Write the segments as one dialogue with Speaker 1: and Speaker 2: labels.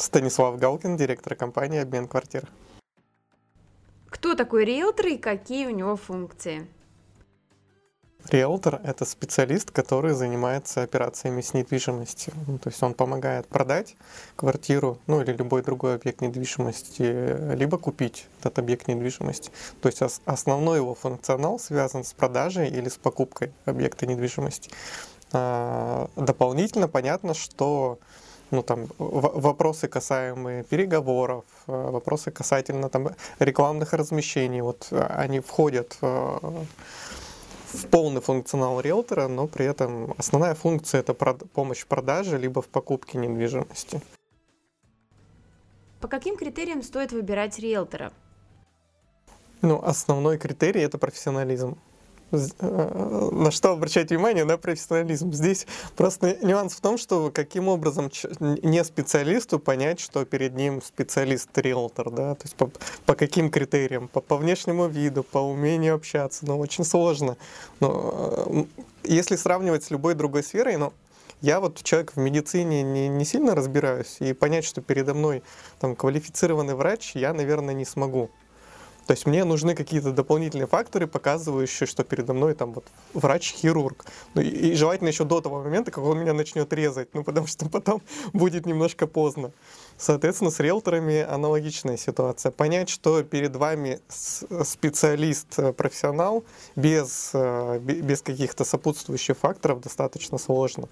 Speaker 1: Станислав Галкин, директор компании «Обмен квартир».
Speaker 2: Кто такой риэлтор и какие у него функции?
Speaker 1: Риэлтор — это специалист, который занимается операциями с недвижимостью. Ну, то есть он помогает продать квартиру, ну или любой другой объект недвижимости, либо купить этот объект недвижимости. То есть основной его функционал связан с продажей или с покупкой объекта недвижимости. А, дополнительно понятно, что ну, там, вопросы касаемые переговоров, э, вопросы касательно там, рекламных размещений, вот они входят в в полный функционал риэлтора, но при этом основная функция это помощь в продаже либо в покупке недвижимости.
Speaker 2: По каким критериям стоит выбирать риэлтора?
Speaker 1: Ну, основной критерий это профессионализм. Э, на что обращать внимание? На профессионализм. Здесь просто нюанс в том, что каким образом не специалисту понять, что перед ним специалист-риэлтор, да, то есть по, по каким критериям, по, по внешнему виду, по умению общаться, ну, очень сложно. Но э, если сравнивать с любой другой сферой, ну, я вот человек в медицине не, не сильно разбираюсь, и понять, что передо мной там квалифицированный врач, я, наверное, не смогу. То есть мне нужны какие-то дополнительные факторы, показывающие, что передо мной там вот врач-хирург. Ну, и, и желательно еще до того момента, как он меня начнет резать, ну потому что потом будет немножко поздно. Соответственно, с риэлторами аналогичная ситуация. Понять, что перед вами специалист, э, профессионал, без, э, без каких-то сопутствующих факторов достаточно сложно.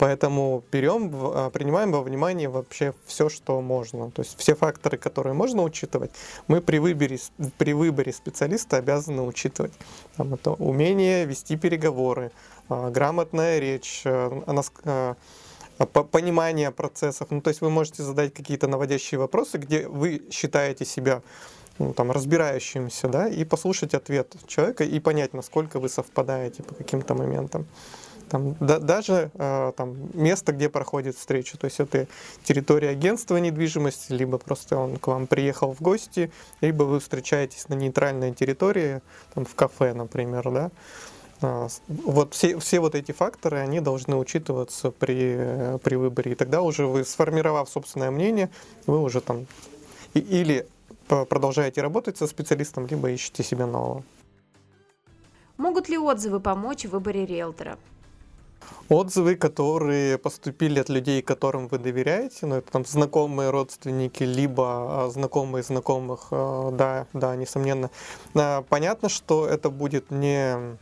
Speaker 1: Поэтому берем, а, принимаем во внимание вообще все, что можно. То есть все факторы, которые можно учитывать, мы при выборе, при выборе специалиста обязаны учитывать. Там это умение вести переговоры, а, грамотная речь, а, понимание процессов. Ну, то есть вы можете задать какие-то наводящие вопросы, где вы считаете себя ну, там, разбирающимся, да, и послушать ответ человека и понять, насколько вы совпадаете по каким-то моментам. Там, да, даже э, там, место, где проходит встреча. То есть это территория агентства недвижимости, либо просто он к вам приехал в гости, либо вы встречаетесь на нейтральной территории, там, в кафе, например, да. А, вот все, все вот эти факторы, они должны учитываться при, при выборе. И тогда уже вы, сформировав собственное мнение, вы уже там и, или продолжаете работать со специалистом, либо ищете себе нового.
Speaker 2: Могут ли отзывы помочь в выборе риэлтора?
Speaker 1: Отзывы, которые поступили от людей, которым вы доверяете, ну, это там знакомые родственники, либо а, знакомые знакомых, а, да, да, несомненно. А, понятно, что это будет не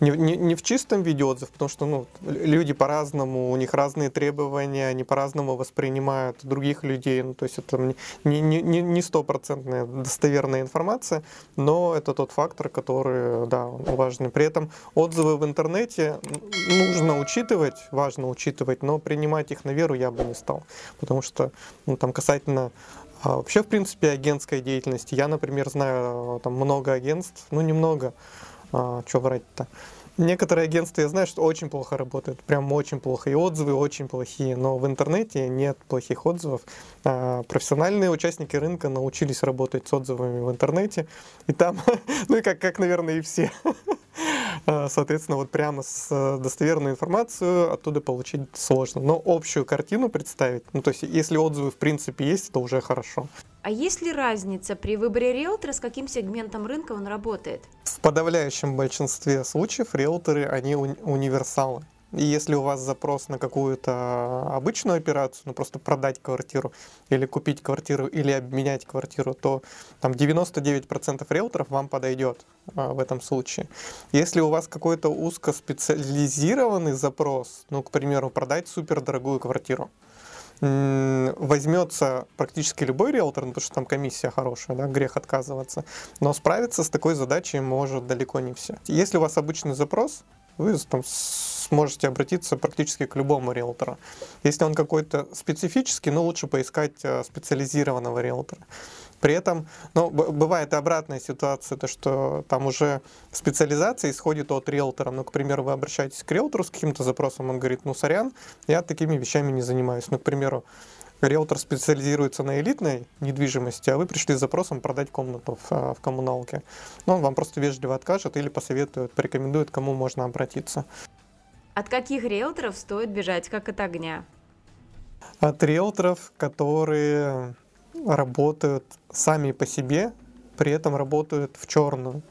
Speaker 1: не, не, не в чистом виде отзыв, потому что ну, люди по-разному, у них разные требования, они по-разному воспринимают других людей. Ну, то есть это не, не, не, не стопроцентная достоверная информация, но это тот фактор, который да, важный. При этом отзывы в интернете нужно учитывать, важно учитывать, но принимать их на веру я бы не стал. Потому что ну, там касательно а вообще, в принципе, агентской деятельности. Я, например, знаю там много агентств, ну немного, а, что врать-то. Некоторые агентства, я знаю, что очень плохо работают, прям очень плохо, и отзывы очень плохие, но в интернете нет плохих отзывов. А, профессиональные участники рынка научились работать с отзывами в интернете, и там, ну и как, как наверное, и все. А, соответственно, вот прямо с э, достоверную информацию оттуда получить сложно. Но общую картину представить, ну то есть если отзывы в принципе есть, то уже хорошо.
Speaker 2: А есть ли разница при выборе риэлтора, с каким сегментом рынка он работает?
Speaker 1: В подавляющем большинстве случаев риэлторы, они уни- универсалы. И если у вас запрос на какую-то обычную операцию, ну просто продать квартиру или купить квартиру или обменять квартиру, то там 99% риэлторов вам подойдет а, в этом случае. Если у вас какой-то узкоспециализированный запрос, ну, к примеру, продать супердорогую квартиру, возьмется практически любой риэлтор, ну, потому что там комиссия хорошая, да, грех отказываться, но справиться с такой задачей может далеко не все. Если у вас обычный запрос, вы там сможете обратиться практически к любому риэлтору. Если он какой-то специфический, ну лучше поискать э, специализированного риэлтора. При этом, ну, бывает и обратная ситуация, то что там уже специализация исходит от риэлтора. Ну, к примеру, вы обращаетесь к риэлтору с каким-то запросом, он говорит, ну, сорян, я такими вещами не занимаюсь. Ну, к примеру, риэлтор специализируется на элитной недвижимости, а вы пришли с запросом продать комнату в, а, в коммуналке. Ну, он вам просто вежливо откажет или посоветует, порекомендует, кому можно обратиться.
Speaker 2: От каких риэлторов стоит бежать, как от огня?
Speaker 1: От риэлторов, которые работают сами по себе, при этом работают в черную.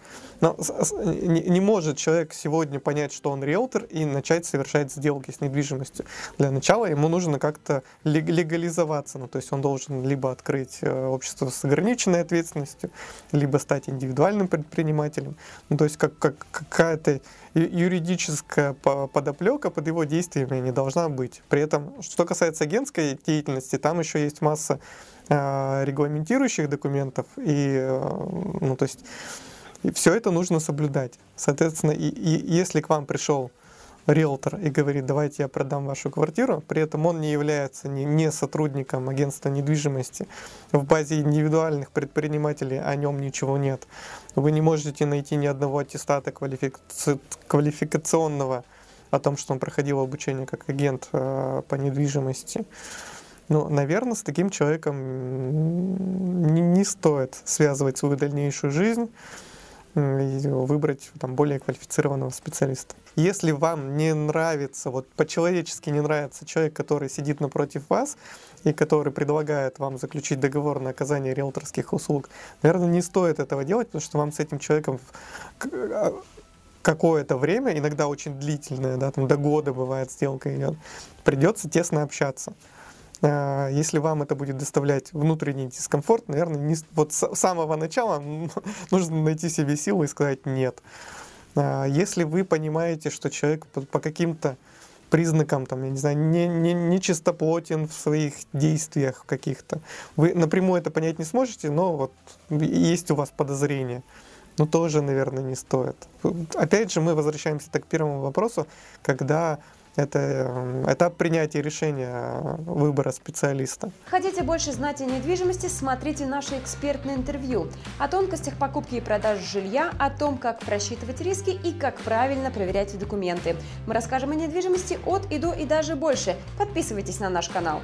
Speaker 1: Но не, может человек сегодня понять, что он риэлтор, и начать совершать сделки с недвижимостью. Для начала ему нужно как-то легализоваться. Ну, то есть он должен либо открыть э, общество с ограниченной ответственностью, либо стать индивидуальным предпринимателем. Ну, то есть как, как, какая-то юридическая подоплека под его действиями не должна быть. При этом, что касается агентской деятельности, там еще есть масса э, регламентирующих документов и, э, ну, то есть и все это нужно соблюдать. Соответственно, и, и если к вам пришел риэлтор и говорит, давайте я продам вашу квартиру, при этом он не является не, не сотрудником агентства недвижимости, в базе индивидуальных предпринимателей о нем ничего нет. Вы не можете найти ни одного аттестата квалификаци... квалификационного о том, что он проходил обучение как агент э, по недвижимости. Ну, наверное, с таким человеком не, не стоит связывать свою дальнейшую жизнь выбрать там, более квалифицированного специалиста. Если вам не нравится, вот по-человечески не нравится человек, который сидит напротив вас и который предлагает вам заключить договор на оказание риэлторских услуг, наверное, не стоит этого делать, потому что вам с этим человеком а, какое-то время, иногда очень длительное, да, там до года бывает сделка идет, придется тесно общаться. А, если вам это будет доставлять внутренний дискомфорт, наверное, не, вот с самого начала нужно найти себе силы и сказать «нет». А, если вы понимаете, что человек по, каким-то признакам, там, я не знаю, не, не, не чистоплотен в своих действиях каких-то, вы напрямую это понять не сможете, но вот есть у вас подозрение, но тоже, наверное, не стоит. Опять же, мы возвращаемся так к первому вопросу, когда это этап принятия решения выбора специалиста.
Speaker 2: Хотите больше знать о недвижимости, смотрите наше экспертное интервью о тонкостях покупки и продажи жилья, о том, как просчитывать риски и как правильно проверять документы. Мы расскажем о недвижимости от и до и даже больше. Подписывайтесь на наш канал.